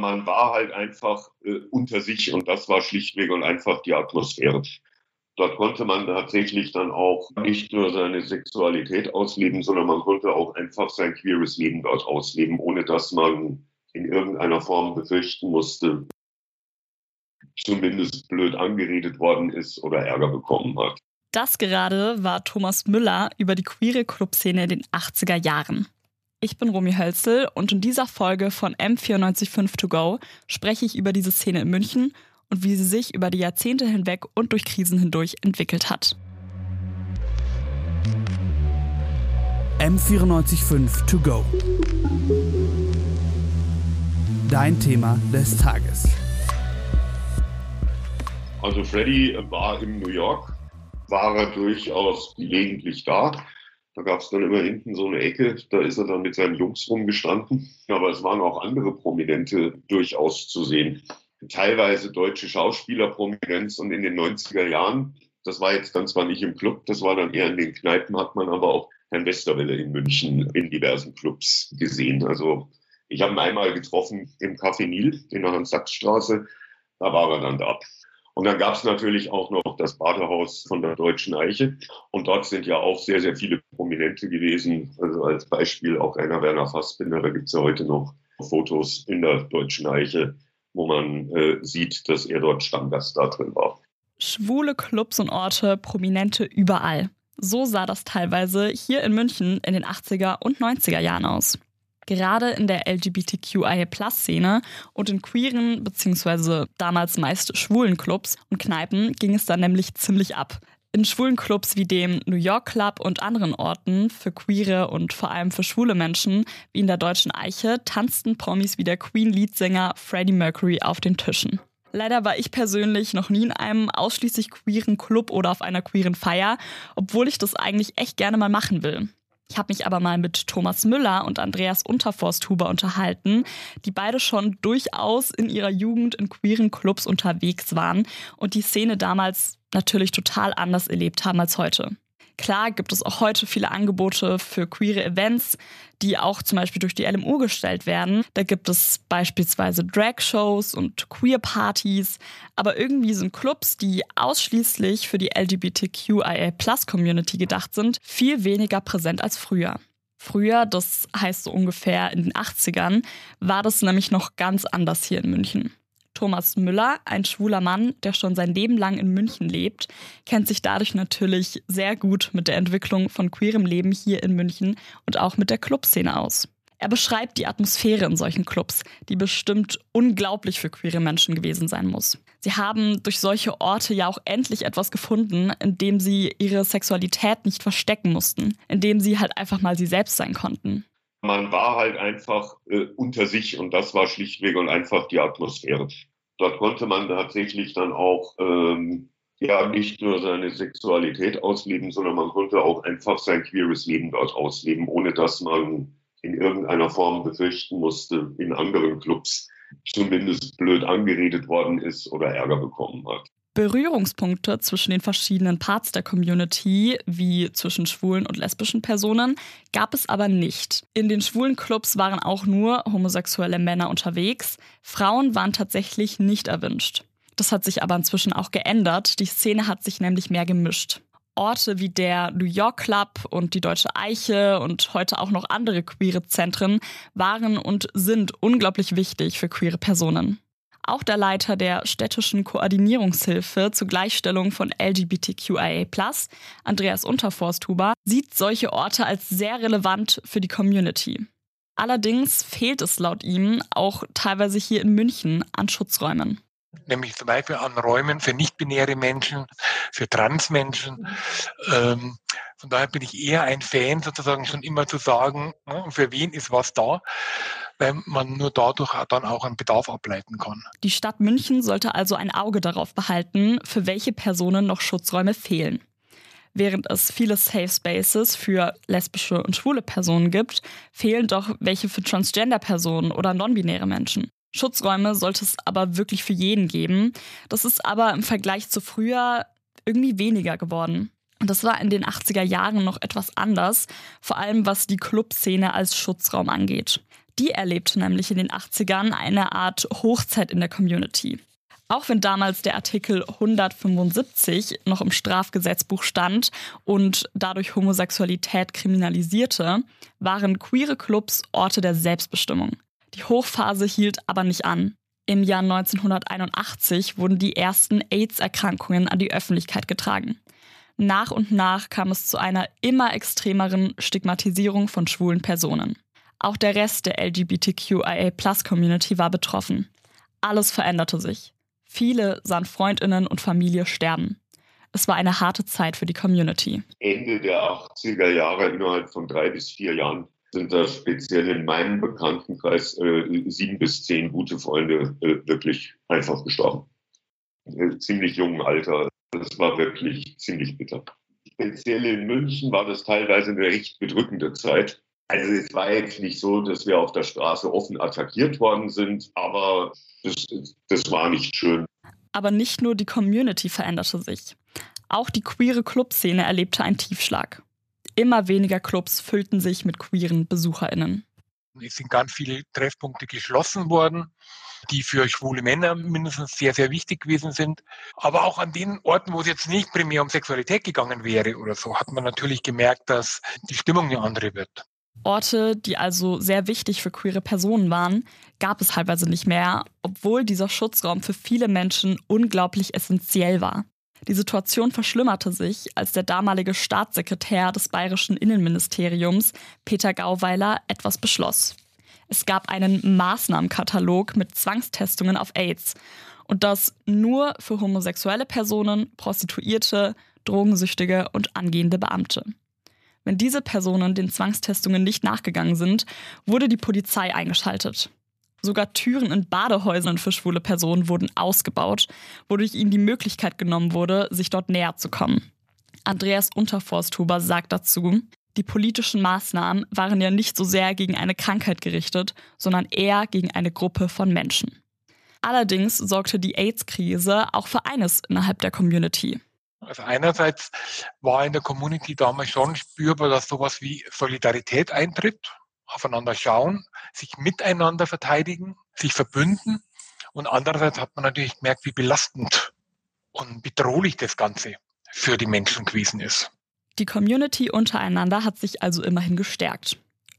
Man war halt einfach äh, unter sich und das war schlichtweg und einfach die Atmosphäre. Dort konnte man tatsächlich dann auch nicht nur seine Sexualität ausleben, sondern man konnte auch einfach sein queeres Leben dort ausleben, ohne dass man in irgendeiner Form befürchten musste, zumindest blöd angeredet worden ist oder Ärger bekommen hat. Das gerade war Thomas Müller über die queere Clubszene in den 80er Jahren. Ich bin Romy Hölzel und in dieser Folge von M945 To Go spreche ich über diese Szene in München und wie sie sich über die Jahrzehnte hinweg und durch Krisen hindurch entwickelt hat. M945 To Go. Dein Thema des Tages. Also Freddy war in New York, war er durchaus gelegentlich da. Da gab es dann immer hinten so eine Ecke, da ist er dann mit seinen Jungs rumgestanden. Aber es waren auch andere Prominente durchaus zu sehen teilweise deutsche Schauspielerprominenz und in den 90er Jahren, das war jetzt dann zwar nicht im Club, das war dann eher in den Kneipen, hat man aber auch Herrn Westerwelle in München in diversen Clubs gesehen. Also ich habe ihn einmal getroffen im Café Nil in der Hans-Sachs-Straße, da war er dann da. Und dann gab es natürlich auch noch das Badehaus von der Deutschen Eiche. Und dort sind ja auch sehr, sehr viele Prominente gewesen. Also als Beispiel auch einer Werner Fassbinder, da gibt es ja heute noch Fotos in der Deutschen Eiche wo man äh, sieht, dass er dort Stammgast da drin war. Schwule Clubs und Orte, Prominente überall. So sah das teilweise hier in München in den 80er und 90er Jahren aus. Gerade in der LGBTQIA-Plus-Szene und in queeren bzw. damals meist schwulen Clubs und Kneipen ging es dann nämlich ziemlich ab. In schwulen Clubs wie dem New York Club und anderen Orten für queere und vor allem für schwule Menschen, wie in der Deutschen Eiche, tanzten Promis wie der Queen-Leadsänger Freddie Mercury auf den Tischen. Leider war ich persönlich noch nie in einem ausschließlich queeren Club oder auf einer queeren Feier, obwohl ich das eigentlich echt gerne mal machen will. Ich habe mich aber mal mit Thomas Müller und Andreas Unterforsthuber unterhalten, die beide schon durchaus in ihrer Jugend in queeren Clubs unterwegs waren und die Szene damals natürlich total anders erlebt haben als heute. Klar gibt es auch heute viele Angebote für queere Events, die auch zum Beispiel durch die LMU gestellt werden. Da gibt es beispielsweise Drag-Shows und Queer-Partys, aber irgendwie sind Clubs, die ausschließlich für die LGBTQIA-Plus-Community gedacht sind, viel weniger präsent als früher. Früher, das heißt so ungefähr in den 80ern, war das nämlich noch ganz anders hier in München. Thomas Müller, ein schwuler Mann, der schon sein Leben lang in München lebt, kennt sich dadurch natürlich sehr gut mit der Entwicklung von queerem Leben hier in München und auch mit der Clubszene aus. Er beschreibt die Atmosphäre in solchen Clubs, die bestimmt unglaublich für queere Menschen gewesen sein muss. Sie haben durch solche Orte ja auch endlich etwas gefunden, in dem sie ihre Sexualität nicht verstecken mussten, in dem sie halt einfach mal sie selbst sein konnten. Man war halt einfach äh, unter sich und das war schlichtweg und einfach die Atmosphäre. Dort konnte man tatsächlich dann auch ähm, ja nicht nur seine Sexualität ausleben, sondern man konnte auch einfach sein queeres Leben dort ausleben, ohne dass man in irgendeiner Form befürchten musste, in anderen Clubs zumindest blöd angeredet worden ist oder Ärger bekommen hat. Berührungspunkte zwischen den verschiedenen Parts der Community, wie zwischen schwulen und lesbischen Personen, gab es aber nicht. In den schwulen Clubs waren auch nur homosexuelle Männer unterwegs. Frauen waren tatsächlich nicht erwünscht. Das hat sich aber inzwischen auch geändert. Die Szene hat sich nämlich mehr gemischt. Orte wie der New York Club und die Deutsche Eiche und heute auch noch andere queere Zentren waren und sind unglaublich wichtig für queere Personen. Auch der Leiter der städtischen Koordinierungshilfe zur Gleichstellung von LGBTQIA, Andreas Unterforsthuber, sieht solche Orte als sehr relevant für die Community. Allerdings fehlt es laut ihm auch teilweise hier in München an Schutzräumen nämlich zum Beispiel an Räumen für nicht-binäre Menschen, für Transmenschen. Ähm, von daher bin ich eher ein Fan, sozusagen schon immer zu sagen, ne, für wen ist was da, weil man nur dadurch dann auch einen Bedarf ableiten kann. Die Stadt München sollte also ein Auge darauf behalten, für welche Personen noch Schutzräume fehlen. Während es viele Safe Spaces für lesbische und schwule Personen gibt, fehlen doch welche für Transgender-Personen oder non-binäre Menschen. Schutzräume sollte es aber wirklich für jeden geben. Das ist aber im Vergleich zu früher irgendwie weniger geworden. Und das war in den 80er Jahren noch etwas anders, vor allem was die Clubszene als Schutzraum angeht. Die erlebte nämlich in den 80ern eine Art Hochzeit in der Community. Auch wenn damals der Artikel 175 noch im Strafgesetzbuch stand und dadurch Homosexualität kriminalisierte, waren queere Clubs Orte der Selbstbestimmung. Die Hochphase hielt aber nicht an. Im Jahr 1981 wurden die ersten AIDS-Erkrankungen an die Öffentlichkeit getragen. Nach und nach kam es zu einer immer extremeren Stigmatisierung von schwulen Personen. Auch der Rest der LGBTQIA-Plus-Community war betroffen. Alles veränderte sich. Viele sahen Freundinnen und Familie sterben. Es war eine harte Zeit für die Community. Ende der 80er Jahre, innerhalb von drei bis vier Jahren, sind da speziell in meinem Bekanntenkreis äh, sieben bis zehn gute Freunde äh, wirklich einfach gestorben. Äh, ziemlich jungen Alter. Das war wirklich ziemlich bitter. Speziell in München war das teilweise eine recht bedrückende Zeit. Also es war jetzt nicht so, dass wir auf der Straße offen attackiert worden sind, aber das, das war nicht schön. Aber nicht nur die Community veränderte sich. Auch die queere Clubszene erlebte einen Tiefschlag. Immer weniger Clubs füllten sich mit queeren BesucherInnen. Es sind ganz viele Treffpunkte geschlossen worden, die für schwule Männer mindestens sehr, sehr wichtig gewesen sind. Aber auch an den Orten, wo es jetzt nicht primär um Sexualität gegangen wäre oder so, hat man natürlich gemerkt, dass die Stimmung eine andere wird. Orte, die also sehr wichtig für queere Personen waren, gab es teilweise nicht mehr, obwohl dieser Schutzraum für viele Menschen unglaublich essentiell war. Die Situation verschlimmerte sich, als der damalige Staatssekretär des bayerischen Innenministeriums, Peter Gauweiler, etwas beschloss. Es gab einen Maßnahmenkatalog mit Zwangstestungen auf AIDS. Und das nur für homosexuelle Personen, Prostituierte, Drogensüchtige und angehende Beamte. Wenn diese Personen den Zwangstestungen nicht nachgegangen sind, wurde die Polizei eingeschaltet. Sogar Türen in Badehäusern für schwule Personen wurden ausgebaut, wodurch ihnen die Möglichkeit genommen wurde, sich dort näher zu kommen. Andreas Unterforsthuber sagt dazu, die politischen Maßnahmen waren ja nicht so sehr gegen eine Krankheit gerichtet, sondern eher gegen eine Gruppe von Menschen. Allerdings sorgte die AIDS-Krise auch für eines innerhalb der Community. Also einerseits war in der Community damals schon spürbar, dass sowas wie Solidarität eintritt, aufeinander schauen, sich miteinander verteidigen, sich verbünden. Und andererseits hat man natürlich gemerkt, wie belastend und bedrohlich das Ganze für die Menschen gewesen ist. Die Community untereinander hat sich also immerhin gestärkt.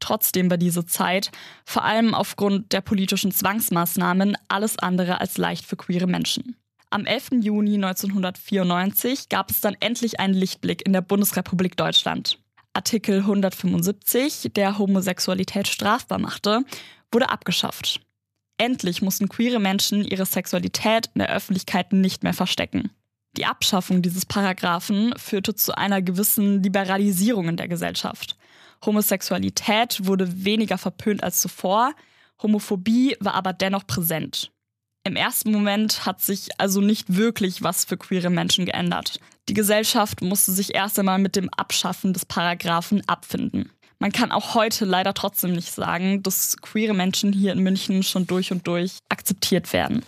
Trotzdem war diese Zeit, vor allem aufgrund der politischen Zwangsmaßnahmen, alles andere als leicht für queere Menschen. Am 11. Juni 1994 gab es dann endlich einen Lichtblick in der Bundesrepublik Deutschland. Artikel 175, der Homosexualität strafbar machte, wurde abgeschafft. Endlich mussten queere Menschen ihre Sexualität in der Öffentlichkeit nicht mehr verstecken. Die Abschaffung dieses Paragraphen führte zu einer gewissen Liberalisierung in der Gesellschaft. Homosexualität wurde weniger verpönt als zuvor, Homophobie war aber dennoch präsent. Im ersten Moment hat sich also nicht wirklich was für queere Menschen geändert. Die Gesellschaft musste sich erst einmal mit dem Abschaffen des Paragraphen abfinden. Man kann auch heute leider trotzdem nicht sagen, dass queere Menschen hier in München schon durch und durch akzeptiert werden.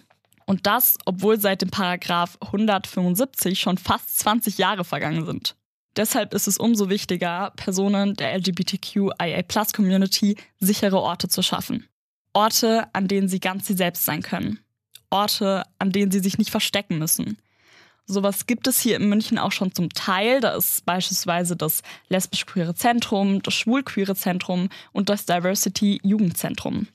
Und das, obwohl seit dem Paragraph 175 schon fast 20 Jahre vergangen sind. Deshalb ist es umso wichtiger, Personen der LGBTQIA-Plus-Community sichere Orte zu schaffen. Orte, an denen sie ganz sie selbst sein können. Orte, an denen sie sich nicht verstecken müssen. Sowas gibt es hier in München auch schon zum Teil. Da ist beispielsweise das lesbisch-queere Zentrum, das schwul-queere Zentrum und das Diversity-Jugendzentrum.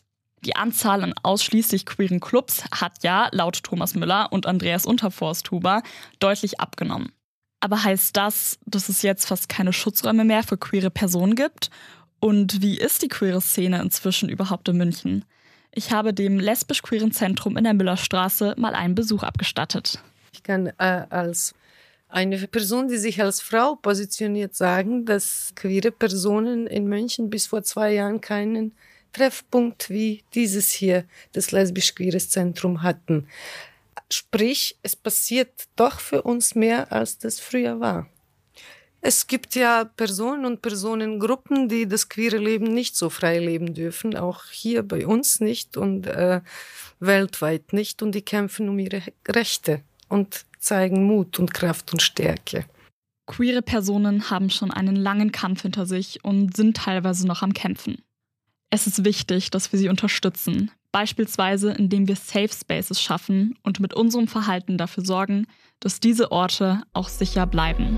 Die Anzahl an ausschließlich queeren Clubs hat ja, laut Thomas Müller und Andreas Unterforsthuber, deutlich abgenommen. Aber heißt das, dass es jetzt fast keine Schutzräume mehr für queere Personen gibt? Und wie ist die queere Szene inzwischen überhaupt in München? Ich habe dem lesbisch-queeren Zentrum in der Müllerstraße mal einen Besuch abgestattet. Ich kann äh, als eine Person, die sich als Frau positioniert, sagen, dass queere Personen in München bis vor zwei Jahren keinen Treffpunkt wie dieses hier, das lesbisch-queeres Zentrum hatten. Sprich, es passiert doch für uns mehr, als das früher war. Es gibt ja Personen und Personengruppen, die das queere Leben nicht so frei leben dürfen, auch hier bei uns nicht und äh, weltweit nicht, und die kämpfen um ihre Rechte und zeigen Mut und Kraft und Stärke. Queere Personen haben schon einen langen Kampf hinter sich und sind teilweise noch am Kämpfen. Es ist wichtig, dass wir sie unterstützen, beispielsweise indem wir Safe Spaces schaffen und mit unserem Verhalten dafür sorgen, dass diese Orte auch sicher bleiben.